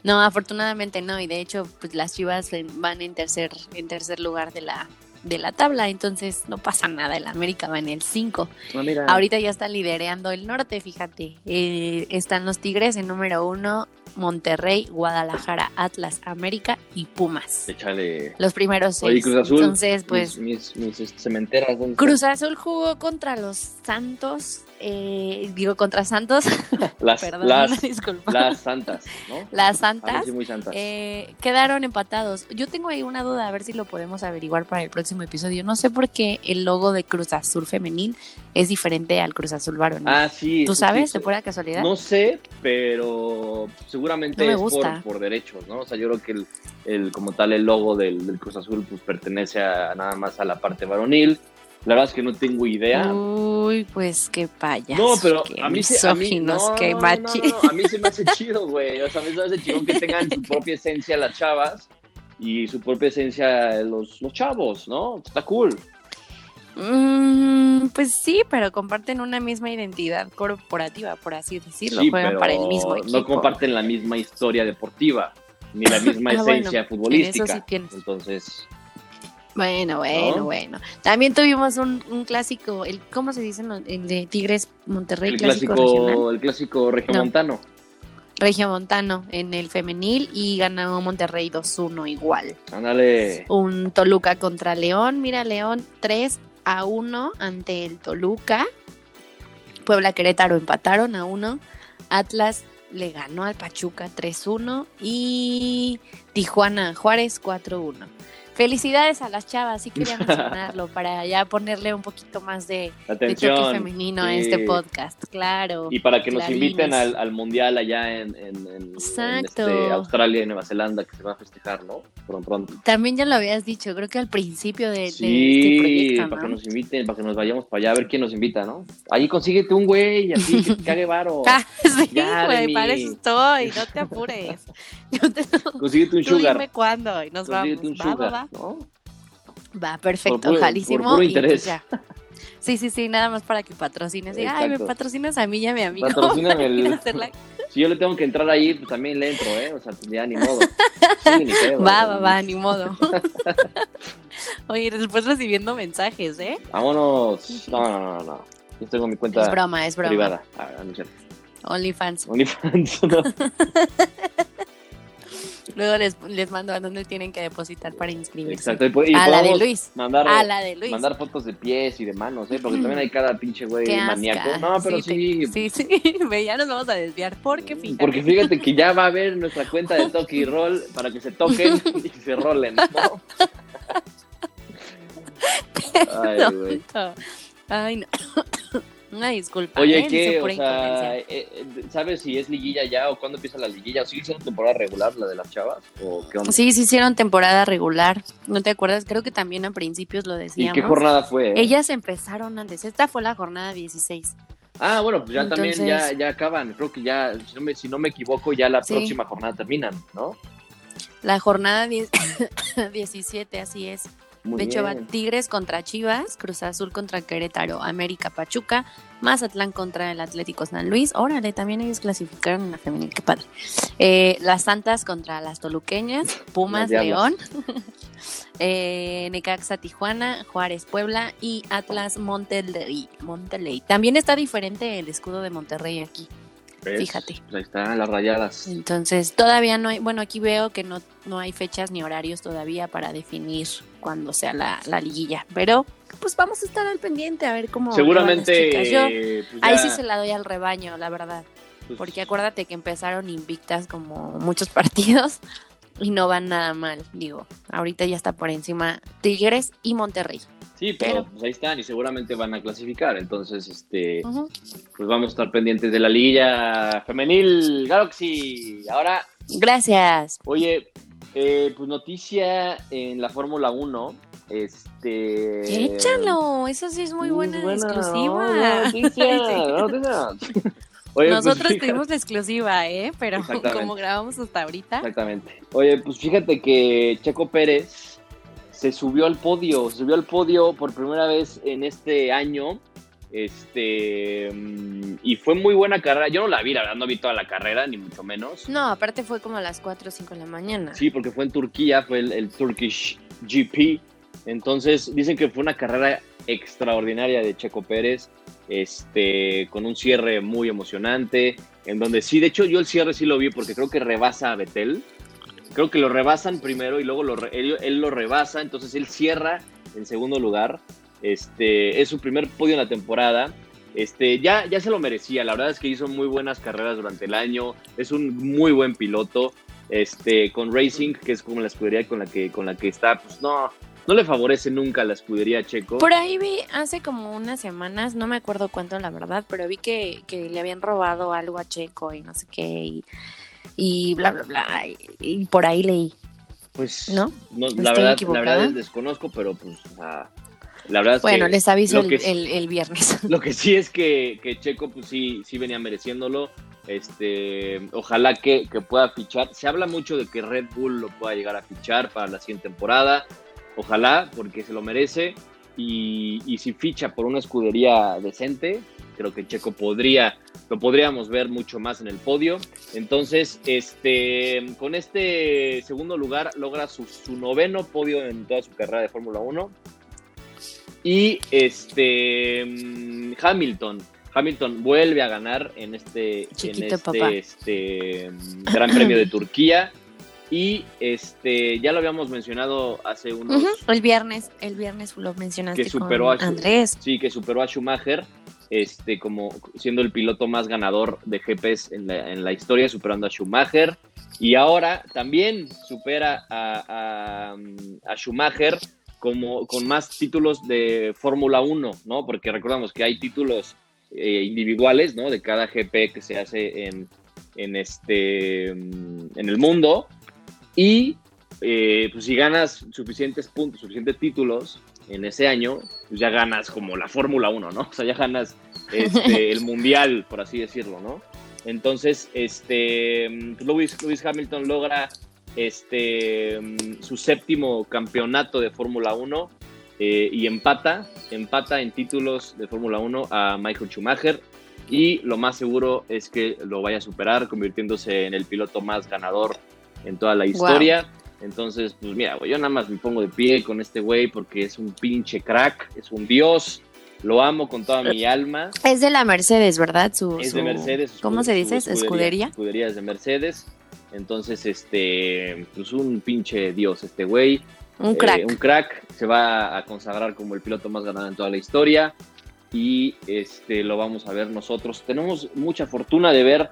No, afortunadamente no, y de hecho, pues las Chivas van en tercer, en tercer lugar de la, de la tabla, entonces no pasa nada, el América va en el 5. Ah, Ahorita ya está lidereando el norte, fíjate. Eh, están los Tigres en número uno, Monterrey, Guadalajara, Atlas, América y Pumas. Échale. Los primeros seis. Cruz Azul. Entonces, pues. Mis, mis, este, cementeras. Cruz Azul jugó contra los Santos eh, digo contra Santos. Las, Perdón, las, las Santas, ¿no? Las Santas. muy santas. Eh, quedaron empatados. Yo tengo ahí una duda, a ver si lo podemos averiguar para el próximo episodio. No sé por qué el logo de Cruz Azul femenil es diferente al Cruz Azul varonil. Ah, sí. ¿Tú sabes, de pura casualidad? No sé, pero seguramente es por, por, derechos, ¿no? O sea, yo creo que el, como tal el logo del, del Cruz Azul pues pertenece a, nada más a la parte varonil la verdad es que no tengo idea. Uy, pues qué payas. No, pero a mí se a mí, no, qué a mí se me hace chido, güey. O sea, a mí se me hace chido que tengan su propia esencia las chavas y su propia esencia los, los chavos, ¿no? Está cool. Mm, pues sí, pero comparten una misma identidad corporativa, por así decirlo. Juegan para el mismo equipo. No comparten la misma historia deportiva, ni la misma ah, esencia futbolística. Entonces. Bueno, bueno, bueno. También tuvimos un, clásico, el ¿cómo se dice? El de Tigres Monterrey. El clásico, el clásico regiomontano. Regiomontano en el femenil y ganó Monterrey 2-1 igual. Ándale. Un Toluca contra León. Mira, León 3 a 1 ante el Toluca. Puebla Querétaro empataron a 1. Atlas le ganó al Pachuca 3-1 y Tijuana Juárez 4-1. Felicidades a las chavas, sí quería mencionarlo para ya ponerle un poquito más de, toque femenino a este podcast, claro. Y para que nos inviten al, mundial allá en, este, Australia y Nueva Zelanda que se va a festejar, ¿no? Pronto, pronto. También ya lo habías dicho, creo que al principio de, este proyecto. para que nos inviten, para que nos vayamos para allá a ver quién nos invita, ¿no? Ahí consíguete un güey, así que te cague varo. ah, sí, güey, para eso estoy, no te apures. consíguete un sugar. Dime cuándo y nos consíguete vamos. Un sugar. ¿no? Va, perfecto, ojalísimo. Pues sí, sí, sí, nada más para que patrocines. Ay, me patrocinas a mí y a mi amigo. Patrocíname el... Si yo le tengo que entrar ahí, pues también le entro, ¿eh? O sea, pues ya ni modo. va, va, va, ni modo. Oye, después recibiendo mensajes, ¿eh? Vámonos. No, no, no, no. Yo tengo mi cuenta es broma, es broma. privada. Ah, no OnlyFans. OnlyFans, no. Luego les, les mando a dónde tienen que depositar para inscribirse. Exacto. Y, a la de Luis. Mandar, a la de Luis. Mandar fotos de pies y de manos, ¿eh? Porque también hay cada pinche güey maníaco. No, pero sí. Sí, sí. ya nos vamos a desviar. Porque fíjate. Porque fíjate que ya va a haber nuestra cuenta de toque y roll para que se toquen y se rolen, ¿no? Ay, güey. Ay, no. Una disculpa. Oye, ¿eh? ¿qué? O sea, eh, eh, ¿sabes si es liguilla ya o cuándo empieza la liguilla? ¿O sigue siendo temporada regular la de las chavas? ¿O qué onda? Sí, sí hicieron temporada regular. ¿No te acuerdas? Creo que también a principios lo decíamos. ¿Y qué jornada fue? Ellas empezaron antes. Esta fue la jornada 16. Ah, bueno, pues ya también ya, ya acaban. Creo que ya, si no me, si no me equivoco, ya la próxima jornada terminan, ¿no? La jornada 17, así es de hecho, va Tigres contra Chivas, Cruz Azul contra Querétaro, América Pachuca, Mazatlán contra el Atlético San Luis. Órale, también ellos clasificaron en la femenil, qué padre. Eh, las Santas contra las Toluqueñas, Pumas León, eh, Necaxa Tijuana, Juárez Puebla y Atlas Monterrey. Monterrey. También está diferente el escudo de Monterrey aquí. Fíjate. Pues ahí están las rayadas. Entonces, todavía no hay, bueno, aquí veo que no, no hay fechas ni horarios todavía para definir cuando sea la, liguilla, pero pues vamos a estar al pendiente a ver cómo. Seguramente. Pues, ahí sí se la doy al rebaño, la verdad. Pues porque acuérdate que empezaron invictas como muchos partidos y no van nada mal, digo. Ahorita ya está por encima Tigres y Monterrey. Sí, pero, pues ahí están y seguramente van a clasificar. Entonces, este, pues vamos a estar pendientes de la liguilla femenil Galaxy. Ahora. Gracias. Oye, eh, pues noticia en la Fórmula 1. Este. Échalo, eso sí es muy buena, exclusiva. Pues Nosotros tuvimos la exclusiva, ¿eh? Pero como grabamos hasta ahorita. Exactamente. Oye, pues fíjate que Checo Pérez se subió al podio, se subió al podio por primera vez en este año. Este mm, y fue muy buena carrera. Yo no la vi, la verdad, no vi toda la carrera, ni mucho menos. No, aparte fue como a las 4 o 5 de la mañana. Sí, porque fue en Turquía, fue el, Turkish GP. Entonces, dicen que fue una carrera extraordinaria de Checo Pérez, este, con un cierre muy emocionante, en donde sí, de hecho yo el cierre sí lo vi porque creo que rebasa a Betel creo que lo rebasan primero y luego lo, él, lo rebasa, entonces él cierra en segundo lugar. Este, es su primer podio en la temporada. Este, ya, ya se lo merecía, la verdad es que hizo muy buenas carreras durante el año, es un muy buen piloto, este, con Racing, que es como la escudería con la que, con la que está, pues no, no le favorece nunca la escudería Checo. Por ahí vi hace como unas semanas, no me acuerdo cuánto la verdad, pero vi que, que le habían robado algo a Checo y no sé qué, y y bla, bla, bla. Y, por ahí leí. Pues, ¿no? la, verdad, la verdad desconozco, pero pues, la verdad es bueno, les aviso el, el, viernes. Lo que sí es que, que, Checo, pues sí, sí venía mereciéndolo. Este, ojalá que, pueda fichar. Se habla mucho de que Red Bull lo pueda llegar a fichar para la siguiente temporada. Ojalá, porque se lo merece. Y, y si ficha por una escudería decente, creo que Checo podría, lo podríamos ver mucho más en el podio. Entonces, este, con este segundo lugar logra su, noveno podio en toda su carrera de Fórmula 1. Y este Hamilton. Hamilton vuelve a ganar en este, en este, este Gran Premio de Turquía. Y este, ya lo habíamos mencionado hace unos. El viernes, el viernes lo mencionaste que superó a Andrés. Sí, que superó a Schumacher este, como siendo el piloto más ganador de GPs en la, historia, superando a Schumacher. Y ahora también supera a, Schumacher como, con más títulos de Fórmula 1, ¿no? Porque recordamos que hay títulos eh, individuales, ¿no? De cada GP que se hace en, en, este, en el mundo. Y eh, pues si ganas suficientes puntos, suficientes títulos, en ese año, pues ya ganas como la Fórmula 1, ¿no? O sea, ya ganas este, el Mundial, por así decirlo, ¿no? Entonces, este, Lewis, Lewis Hamilton logra este, su séptimo campeonato de Fórmula 1 eh, y empata, empata en títulos de Fórmula 1 a Michael Schumacher y lo más seguro es que lo vaya a superar convirtiéndose en el piloto más ganador en toda la historia. Entonces, pues mira, yo nada más me pongo de pie con este güey porque es un pinche crack, es un dios. Lo amo con toda mi alma. Es de la Mercedes, ¿verdad? Su, es de Mercedes. ¿Cómo se dice? ¿Escudería? Escudería es de Mercedes. Entonces, este, pues un pinche dios este güey. Un crack. Eh, un crack. Se va a consagrar como el piloto más ganado en toda la historia. Y este, lo vamos a ver nosotros. Tenemos mucha fortuna de ver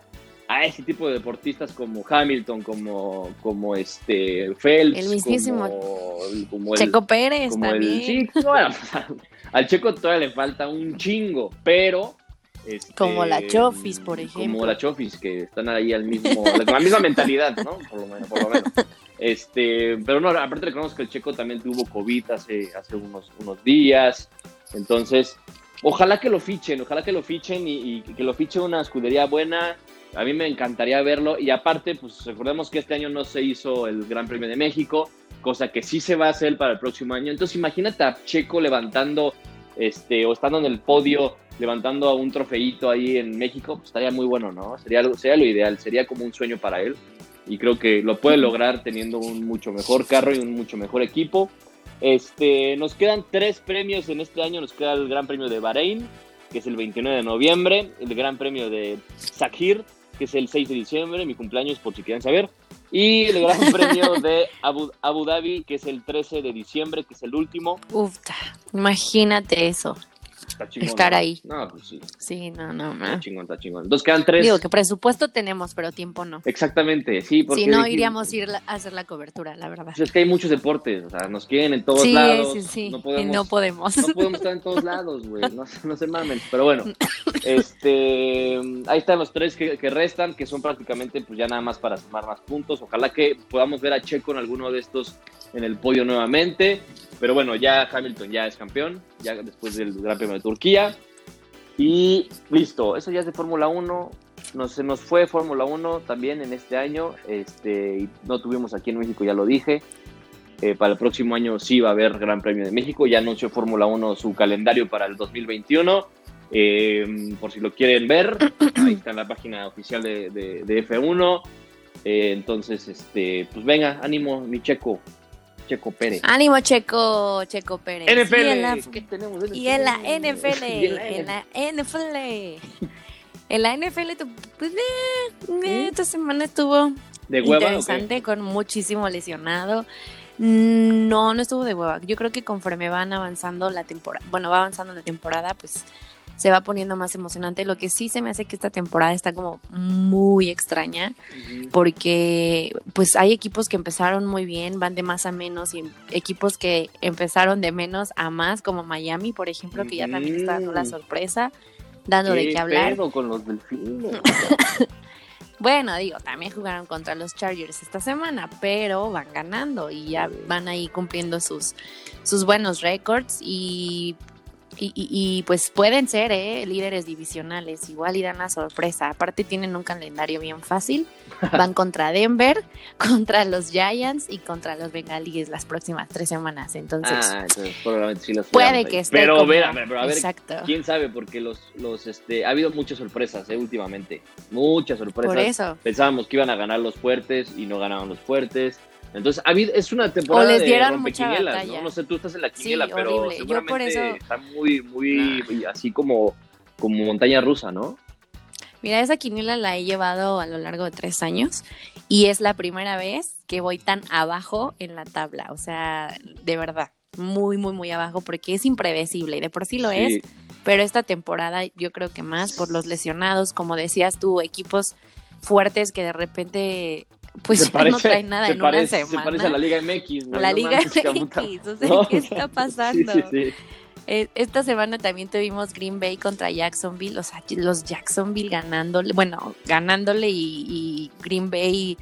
a ese tipo de deportistas como Hamilton, como, como este Phelps, el mismísimo como, Checo Pérez también. bueno, al Checo todavía le falta un chingo, pero este, como la Chofis, por ejemplo. Como la Chofis, que están ahí al mismo, con la misma mentalidad, ¿no? Por lo menos, por lo menos. Este, pero no, aparte reconozco que el Checo también tuvo COVID hace, hace unos, unos días. Entonces, ojalá que lo fichen, ojalá que lo fichen y, y que lo fiche una escudería buena a mí me encantaría verlo y aparte, pues recordemos que este año no se hizo el Gran Premio de México, cosa que sí se va a hacer para el próximo año. Entonces imagínate a Checo levantando, este, o estando en el podio, levantando un trofeito ahí en México, pues estaría muy bueno, ¿no? Sería, sería lo ideal, sería como un sueño para él y creo que lo puede lograr teniendo un mucho mejor carro y un mucho mejor equipo. Este, nos quedan tres premios en este año, nos queda el Gran Premio de Bahrein, que es el 29 de noviembre, el Gran Premio de Sakir, que es el 6 de diciembre, mi cumpleaños por si quieren saber, y el Gran Premio de Abu, Abu, Dhabi, que es el 13 de diciembre, que es el último. Uf, imagínate eso estar ahí. No, pues sí. Sí, no, no, no. Está chingón, está chingón. Entonces quedan tres. Digo que presupuesto tenemos, pero tiempo no. Exactamente, sí. Porque si no, iríamos a ir a hacer la cobertura, la verdad. Pues es que hay muchos deportes, o sea, nos quieren en todos lados. Sí, sí, sí. No podemos. No podemos. No podemos estar en todos lados, güey. No, no, se mamen. Pero bueno, este, ahí están los tres que, que, restan, que son prácticamente pues ya nada más para sumar más puntos. Ojalá que podamos ver a Checo en alguno de estos en el podio nuevamente. Pero bueno, ya Hamilton ya es campeón, ya después del Gran Premio de Turquía. Y listo, eso ya es de Fórmula 1. Nos, se nos fue Fórmula 1 también en este año. Este, no tuvimos aquí en México, ya lo dije. Eh, para el próximo año sí va a haber Gran Premio de México. Ya anunció Fórmula 1 su calendario para el 2021. Eh, por si lo quieren ver, ahí está la página oficial de, de, F1. Eh, entonces, este, pues venga, ánimo, mi checo. Checo Pérez. Ánimo, Checo, Checo Pérez. NFL. Y en la, ¿Qué tenemos? Y en la NFL. en la NFL. En la NFL, pues, eh, esta semana estuvo ¿De hueva, interesante, con muchísimo lesionado. No, no estuvo de hueva. Yo creo que conforme van avanzando la temporada, bueno, va avanzando la temporada, pues se va poniendo más emocionante. Lo que sí se me hace que esta temporada está como muy extraña, porque pues hay equipos que empezaron muy bien, van de más a menos, y equipos que empezaron de menos a más, como Miami, por ejemplo, que ya también está dando la sorpresa, dando de qué hablar. con los delfines? Bueno, digo, también jugaron contra los Chargers esta semana, pero van ganando y ya van ahí cumpliendo sus, sus buenos récords. Y y, pues pueden ser ¿eh? líderes divisionales, igual y dan la sorpresa. Aparte tienen un calendario bien fácil. Van contra Denver, contra los Giants y contra los Bengalíes las próximas tres semanas. Entonces, ah, probablemente sí los puede que esté. Pero, a ver, a ver, quién sabe, porque los, los, este, ha habido muchas sorpresas ¿eh? últimamente. Muchas sorpresas. Por eso. Pensábamos que iban a ganar los fuertes y no ganaron los fuertes. Entonces, es una temporada o les dieron mucha ¿no? No sé, tú estás en la quiniela, pero seguramente está muy, muy así como, como montaña rusa, ¿no? Mira, esa quiniela la he llevado a lo largo de tres años y es la primera vez que voy tan abajo en la tabla. O sea, de verdad, muy, muy, muy abajo porque es impredecible y de por sí lo es. Pero esta temporada yo creo que más por los lesionados, como decías tú, equipos fuertes que de repente pues no trae nada en una semana. Se parece a la Liga MX. La Liga MX, o sea, ¿qué está pasando? Eh, esta semana también tuvimos Green Bay contra Jacksonville, o sea, los Jacksonville ganándole, bueno, ganándole y, Green Bay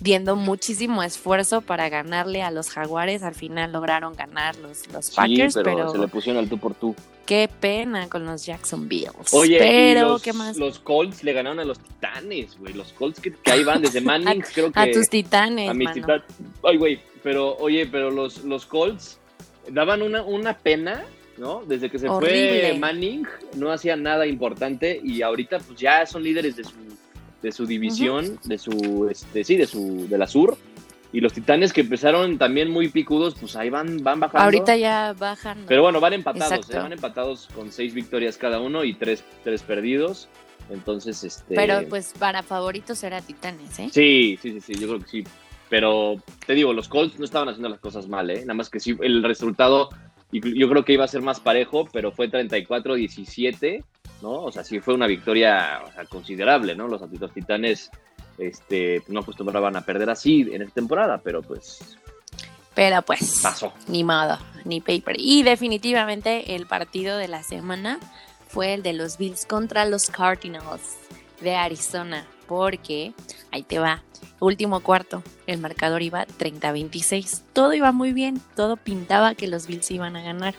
viendo muchísimo esfuerzo para ganarle a los Jaguares, al final lograron ganar los, los Packers, pero, pero, se le pusieron al tú por tú. Qué pena con los Jacksonville. Oye, pero los, ¿qué más? Los Colts le ganaron a los Titanes, güey. Los Colts que, ahí van desde Manning, creo que. A tus Titanes. A mis Titanes. Ay, güey. Pero, oye, pero los, los Colts daban una, una pena, ¿no? Desde que se fue Manning, no hacía nada importante y ahorita, pues ya son líderes de su, de su división, de su, este, sí, de su, de la Sur y los Titanes que empezaron también muy picudos, pues ahí van, van bajando. Ahorita ya bajan. Pero bueno, van empatados, ¿eh? van empatados con seis victorias cada uno y tres, tres perdidos. Entonces, este. Pero pues para favoritos será Titanes, ¿eh? Sí, sí, sí, sí, yo creo que sí. Pero te digo, los Colts no estaban haciendo las cosas mal, ¿eh? Nada más que sí, el resultado, yo creo que iba a ser más parejo, pero fue 34-17, ¿no? O sea, sí fue una victoria considerable, ¿no? Los, los Titanes este, no acostumbraban a perder así en esta temporada, pero pues. Pero pues. Pasó. Ni modo, ni paper. Y definitivamente el partido de la semana fue el de los Bills contra los Cardinals de Arizona. Porque, ahí te va, último cuarto, el marcador iba 30-26. Todo iba muy bien, todo pintaba que los Bills iban a ganar.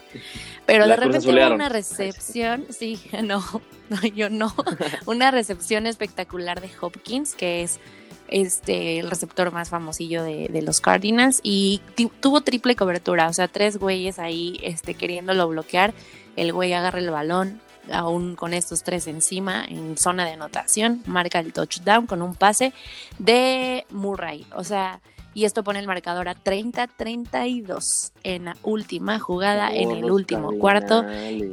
Pero de repente hubo una recepción, sí, no, no, yo no, una recepción espectacular de Hopkins, que es este el receptor más famosillo de, los Cardinals y tuvo triple cobertura, o sea, tres güeyes ahí este, queriéndolo bloquear, el güey agarra el balón, aún con estos tres encima en zona de anotación, marca el touchdown con un pase de Murray, o sea, y esto pone el marcador a 30-32 en la última jugada, en el último cuarto.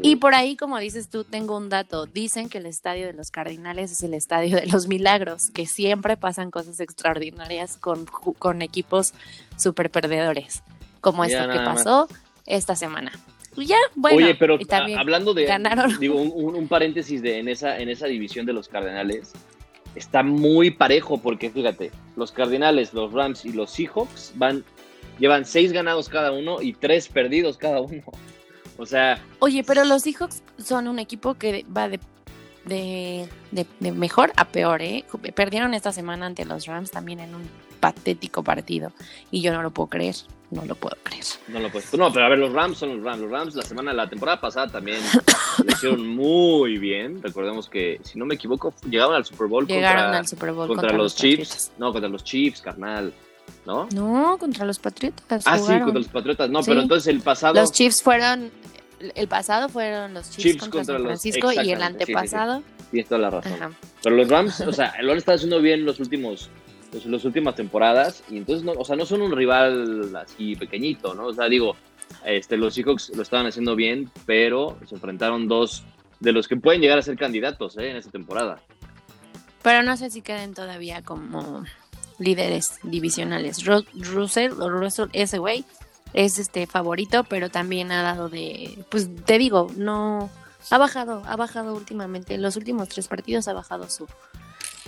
Y por ahí, como dices tú, tengo un dato. Dicen que el estadio de los Cardinales es el estadio de los milagros, que siempre pasan cosas extraordinarias con, con equipos super perdedores, como esto que pasó esta semana. Ya, bueno, Oye, pero hablando de Digo, un, un, paréntesis de en esa, en esa división de los Cardenales, está muy parejo porque fíjate, los Cardinales, los Rams y los Seahawks van llevan seis ganados cada uno y tres perdidos cada uno. O sea. Oye, pero los Seahawks son un equipo que va de, de, de, mejor a peor, ¿eh? Perdieron esta semana ante los Rams también en un patético partido. Y yo no lo puedo creer. No lo puedo creer. No lo puedo. No, pero a ver, los Rams son los Rams. Los Rams la semana, la temporada pasada también lo hicieron muy bien. Recordemos que, si no me equivoco, llegaron al Super Bowl. Llegaron contra, al Super Bowl contra, los, Chiefs. No, contra los Chiefs, carnal. ¿No? No, contra los Patriotas. Ah, sí, contra los Patriotas. No, pero entonces el pasado. Los Chiefs fueron. El pasado fueron los Chiefs, contra, San Francisco y el antepasado. Tienes toda la razón. Pero los Rams, o sea, lo han estado haciendo bien los últimos pues, las últimas temporadas y entonces no, o sea, no son un rival así pequeñito, ¿no? O sea, digo, este, los Seahawks lo estaban haciendo bien, pero se enfrentaron dos de los que pueden llegar a ser candidatos ¿eh? en esta temporada. Pero no sé si queden todavía como líderes divisionales. Russell, Russell, ese güey, es este favorito, pero también ha dado de, pues te digo, no, ha bajado, ha bajado últimamente, en los últimos tres partidos ha bajado su,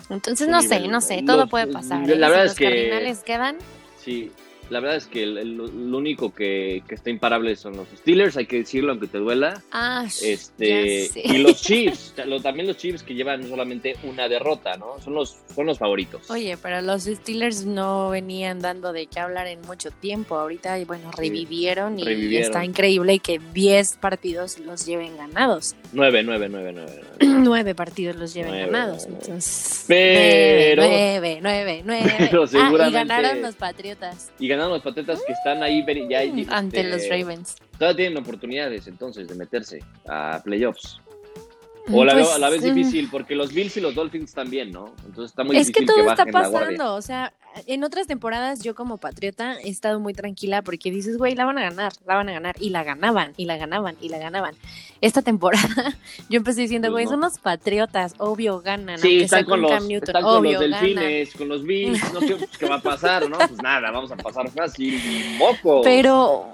entonces no sé, no sé, todo puede pasar. La ¿eh? verdad es que los cardinales quedan. Sí, la verdad es que el, lo único que, que, está imparable son los Steelers, hay que decirlo aunque te duela. Ah, este, Y los Chiefs, también los Chiefs que llevan solamente una derrota, ¿no? Son los, son los favoritos. Oye, pero los Steelers no venían dando de qué hablar en mucho tiempo. Ahorita, bueno, revivieron y está increíble que 10 partidos los lleven ganados. 9, 9, 9, 9. 9 partidos los lleven ganados. Entonces, pero... 9, 9, 9. Pero seguramente... Ah, y ganaron los Patriotas. Y ganaron los Patriotas que están ahí ya, ante los Ravens. Todavía tienen oportunidades entonces de meterse a playoffs. O la, pues, a la vez mm. difícil, porque los Bills y los Dolphins también, ¿no? Entonces está muy es difícil que todo que está pasando, o sea, en otras temporadas yo como patriota he estado muy tranquila porque dices, güey, la van a ganar, la van a ganar, y la ganaban, y la ganaban, y la ganaban. Esta temporada yo empecé diciendo, pues güey, son los patriotas, obvio ganan. Sí, están, con los, están con los, delfines, con los Bills, no sé qué va a pasar, ¿no? Pues nada, vamos a pasar fácil, y moco. Pero,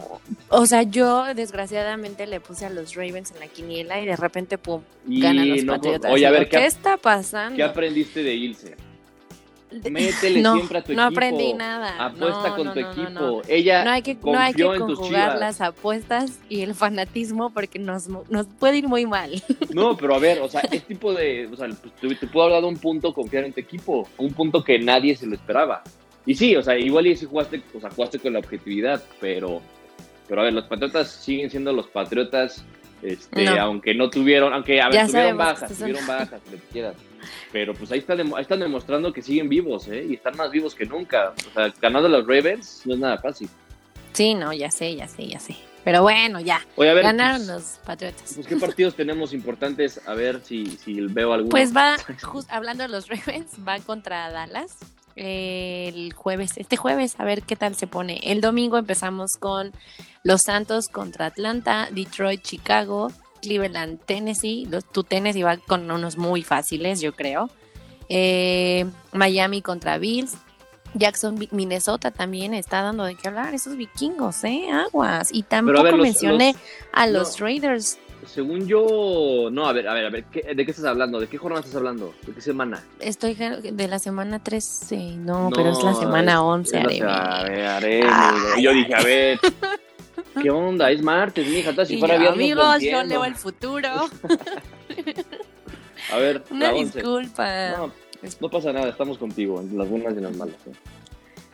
o sea, yo desgraciadamente le puse a los Ravens en la quiniela y de repente, pum, ganan los patriotas. Oye, a ver, ¿qué, está pasando? ¿Qué aprendiste de Ilse? Métele siempre a tu equipo. No aprendí nada. Apuesta con tu equipo. Ella no hay que, no hay que conjugar las apuestas y el fanatismo porque nos, nos puede ir muy mal. No, pero a ver, o sea, este tipo de. O sea, pues, te, puedo hablar de un punto confiar en tu equipo. Un punto que nadie se lo esperaba. Y sí, o sea, igual y si jugaste, o sea, jugaste con la objetividad, pero. Pero a ver, los Patriotas siguen siendo los Patriotas. Este, aunque no tuvieron, aunque a ver, tuvieron bajas, tuvieron bajas, lo que quieras pero pues ahí, están, ahí están demostrando que siguen vivos, ¿eh? Y están más vivos que nunca. O sea, ganando los Ravens no es nada fácil. Sí, no, ya sé, ya sé, ya sé. Pero bueno, ya. Ganaron pues, los Patriotas. Pues, ¿qué partidos tenemos importantes? A ver si, si veo alguno. Pues va, hablando de los Ravens, va contra Dallas el jueves, este jueves, a ver qué tal se pone. El domingo empezamos con los Santos contra Atlanta, Detroit, Chicago, Cleveland, Tennessee. tu Tennessee va con unos muy fáciles, yo creo. Eh, Miami contra Bills. Jackson, Minnesota también está dando de qué hablar. Esos vikingos, ¿eh? Aguas. Y tampoco mencioné a los Raiders. Según yo, no, a ver, a ver, a ver, ¿de qué estás hablando? ¿De qué jornada estás hablando? ¿De qué semana? Estoy de la semana 13, no, pero es la semana 11, A ver, Yo dije, a ver, ¿Qué onda? Es martes, mija. Si fuera yo, Amigos, yo leo el futuro. A ver, una disculpa. No, no, pasa nada, estamos contigo en las buenas y en las malas. ¿eh?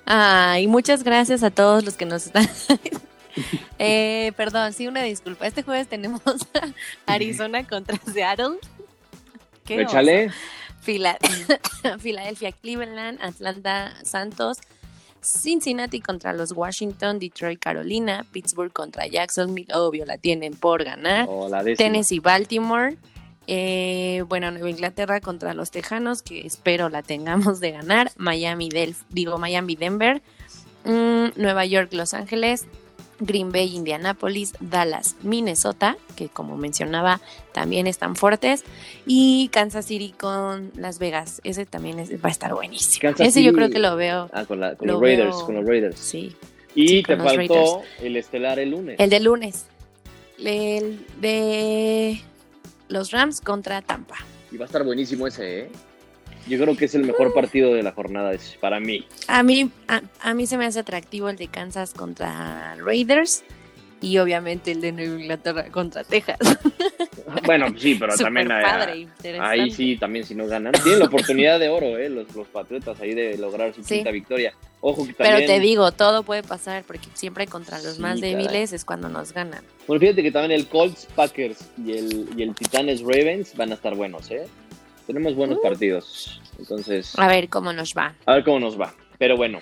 Ah, y muchas gracias a todos los que nos están. eh, perdón, sí, una disculpa. Este jueves tenemos Arizona contra Seattle. ¿Qué Échale. Filadelfia, Cleveland, Atlanta, Santos, Cincinnati contra los Washington, Detroit, Carolina, Pittsburgh contra Jacksonville, obvio la tienen por ganar. Oh, Tennessee, Baltimore. Eh, bueno, Nueva Inglaterra contra los Tejanos, que espero la tengamos de ganar. Miami, Delf, digo Miami, Denver. Mm, Nueva York, Los Ángeles. Green Bay, Indianapolis, Dallas, Minnesota, que como mencionaba también están fuertes, y Kansas City con Las Vegas. Ese también va a estar buenísimo. Ese yo creo que lo veo. Ah, con, los Raiders, con los Raiders. Sí. Y te faltó el estelar el lunes. El de lunes. El de los Rams contra Tampa. Y va a estar buenísimo ese, ¿eh? Yo creo que es el mejor partido de la jornada para mí. A mí, a, mí se me hace atractivo el de Kansas contra Raiders y obviamente el de Nueva Inglaterra contra Texas. Bueno, sí, pero también ahí sí, también si no ganan. Tienen la oportunidad de oro, ¿eh? Los, los Patriotas ahí de lograr su quinta victoria. Ojo que también... Pero te digo, todo puede pasar porque siempre contra los más débiles es cuando nos ganan. Bueno, fíjate que también el Colts Packers y el, y el Titanes Ravens van a estar buenos, ¿eh? Tenemos buenos uh. partidos. Entonces. A ver cómo nos va. A ver cómo nos va. Pero bueno.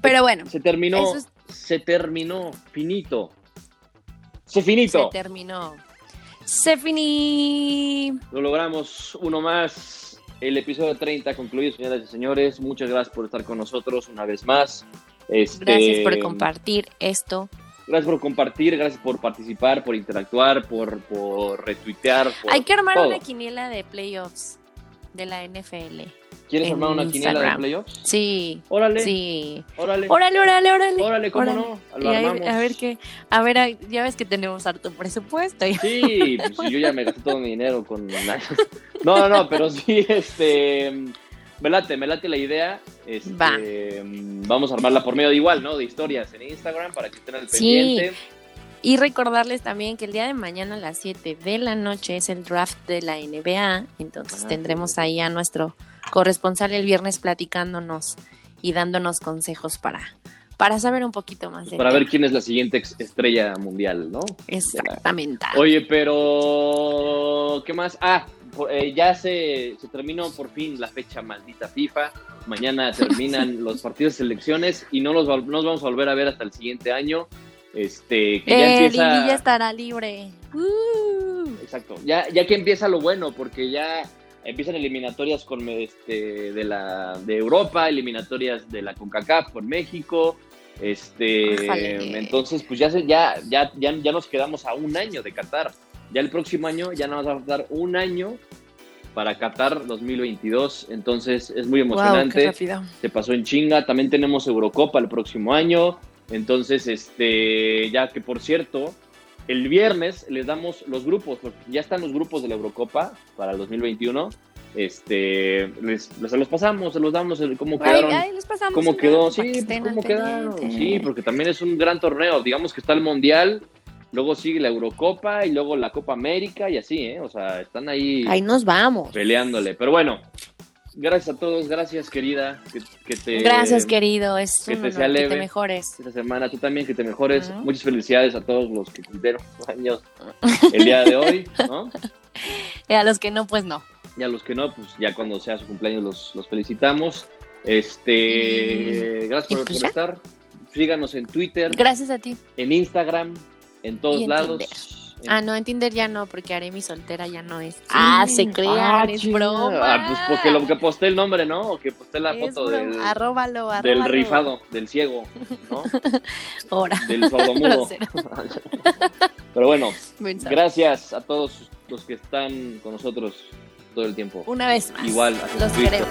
Pero bueno. Se terminó. Se terminó. Finito. Se finito. Se terminó. Se finí. Lo logramos. Uno más. El episodio 30 concluido, señoras y señores. Muchas gracias por estar con nosotros una vez más. Este, gracias por compartir esto. Gracias por compartir, gracias por participar, por interactuar, por, por retuitear. Hay que armar una quiniela de playoffs de la NFL. ¿Quieres armar una quiniela de playoffs? Sí. Órale. Sí. Órale. Órale, órale, órale. Órale, ¿cómo no? a, ver qué. A ver, ya ves que tenemos harto presupuesto. Sí, pues yo ya me gasté todo mi dinero con. No, no, no, pero sí, este. Me late, me late la idea. Este, vamos a armarla por medio de igual, ¿no? De historias en Instagram para que estén al pendiente. Y recordarles también que el día de mañana a las 7 de la noche es el draft de la NBA. Entonces ah, tendremos ahí a nuestro corresponsal el viernes platicándonos y dándonos consejos para, para saber un poquito más de Para ver quién es la siguiente estrella mundial, ¿no? Exactamente. Oye, pero ¿qué más? Ah, eh, ya se, se, terminó por fin la fecha maldita FIFA. Mañana terminan los partidos de selecciones y no los nos vamos a volver a ver hasta el siguiente año. Este, que ya empieza... ya estará libre. Uh. Exacto. Ya, ya que empieza lo bueno, porque ya empiezan eliminatorias con este de la de Europa, eliminatorias de la CONCACAF con México. Este, entonces pues ya, ya ya ya ya nos quedamos a un año de Qatar. Ya el próximo año ya nos va a dar un año para Qatar 2022, entonces es muy emocionante. Se pasó en chinga, también tenemos Eurocopa el próximo año. Entonces, este, ya que por cierto, el viernes les damos los grupos, porque ya están los grupos de la Eurocopa para el 2021. Este, les, se los pasamos, se los damos, cómo quedaron. cómo quedó, sí, cómo quedaron. Sí, porque también es un gran torneo. Digamos que está el Mundial, luego sigue la Eurocopa y luego la Copa América y así, ¿eh? O sea, están ahí. Ahí nos vamos. Peleándole. Pero bueno, gracias a todos, gracias querida. Que, te, gracias querido, es que, te, sea leve que te mejores. Esta semana tú también que te mejores. Muchas felicidades a todos los que cumplieron años el día de hoy, ¿no? Y a los que no, pues no. Y a los que no, pues ya cuando sea su cumpleaños los, los felicitamos. Este, gracias por, pues estar. Síganos en Twitter. Gracias a ti. En Instagram, en todos lados. Ah, no, en Tinder ya no, porque haré mi soltera ya no es. Ah, se crea, ah, es broma. Ah, pues porque lo que posté el nombre, ¿no? O que posté la foto del, arróbalo, arróbalo. del rifado, del ciego, ¿no? Ahora. Del sordomudo. Pero bueno, gracias a todos los que están con nosotros todo el tiempo. Una vez más. Igual, los queremos.